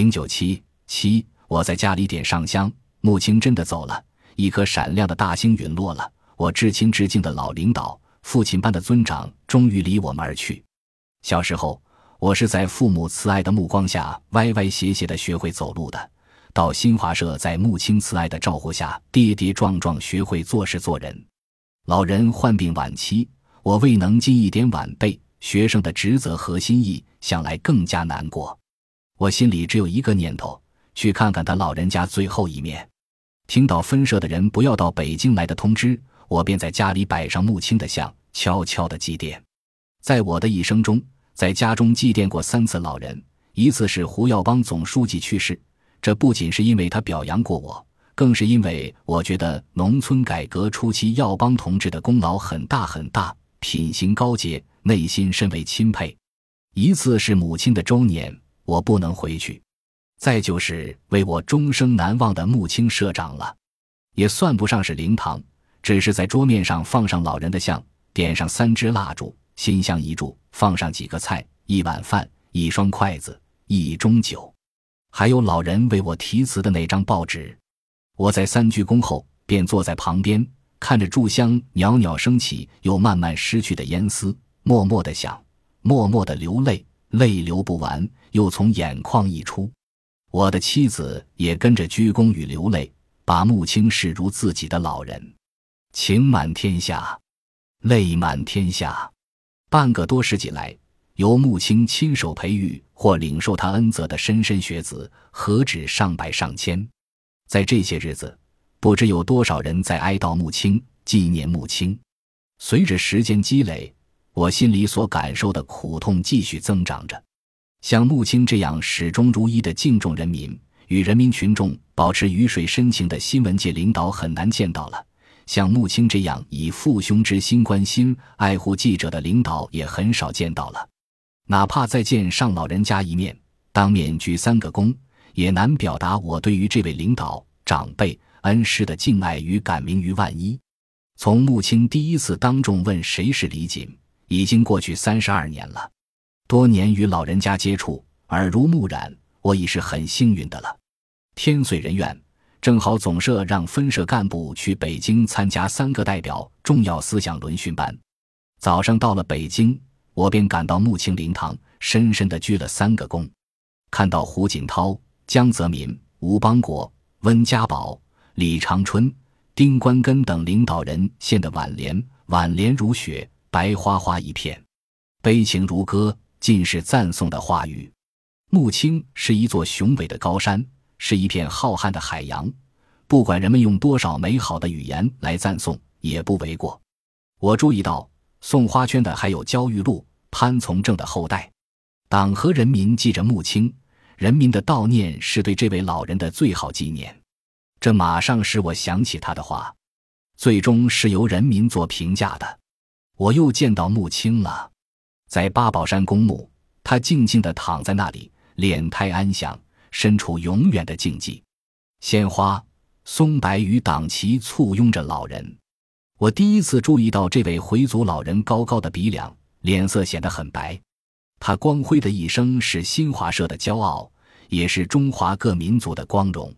零九七七，我在家里点上香，穆青真的走了，一颗闪亮的大星陨落了。我至亲至敬的老领导，父亲般的尊长，终于离我们而去。小时候，我是在父母慈爱的目光下，歪歪斜斜的学会走路的。到新华社，在穆青慈爱的照顾下，跌跌撞撞学会做事做人。老人患病晚期，我未能尽一点晚辈学生的职责和心意，想来更加难过。我心里只有一个念头：去看看他老人家最后一面。听到分社的人不要到北京来的通知，我便在家里摆上穆青的像，悄悄的祭奠。在我的一生中，在家中祭奠过三次老人，一次是胡耀邦总书记去世。这不仅是因为他表扬过我，更是因为我觉得农村改革初期耀邦同志的功劳很大很大，品行高洁，内心甚为钦佩。一次是母亲的周年，我不能回去；再就是为我终生难忘的穆青社长了，也算不上是灵堂，只是在桌面上放上老人的像，点上三支蜡烛，心香一炷，放上几个菜，一碗饭，一双筷子，一盅酒。还有老人为我题词的那张报纸，我在三鞠躬后便坐在旁边，看着炷香袅袅升起又慢慢失去的烟丝，默默的想，默默的流泪，泪流不完，又从眼眶溢出。我的妻子也跟着鞠躬与流泪，把穆青视如自己的老人，情满天下，泪满天下。半个多世纪来。由穆青亲手培育或领受他恩泽的莘莘学子，何止上百上千？在这些日子，不知有多少人在哀悼穆青，纪念穆青。随着时间积累，我心里所感受的苦痛继续增长着。像穆青这样始终如一的敬重人民、与人民群众保持鱼水深情的新闻界领导很难见到了；像穆青这样以父兄之心关心、爱护记者的领导也很少见到了。哪怕再见上老人家一面，当面鞠三个躬，也难表达我对于这位领导、长辈、恩师的敬爱与感铭于万一。从穆青第一次当众问谁是李锦，已经过去三十二年了。多年与老人家接触，耳濡目染，我已是很幸运的了。天遂人愿，正好总社让分社干部去北京参加三个代表重要思想轮训班。早上到了北京。我便赶到穆青灵堂，深深的鞠了三个躬。看到胡锦涛、江泽民、吴邦国、温家宝、李长春、丁关根等领导人献的挽联，挽联如雪，白花花一片，悲情如歌，尽是赞颂的话语。穆青是一座雄伟的高山，是一片浩瀚的海洋，不管人们用多少美好的语言来赞颂，也不为过。我注意到。送花圈的还有焦裕禄、潘从正的后代，党和人民记着穆青，人民的悼念是对这位老人的最好纪念。这马上使我想起他的话，最终是由人民做评价的。我又见到穆青了，在八宝山公墓，他静静地躺在那里，脸态安详，身处永远的静寂。鲜花、松柏与党旗簇拥着老人。我第一次注意到这位回族老人高高的鼻梁，脸色显得很白。他光辉的一生是新华社的骄傲，也是中华各民族的光荣。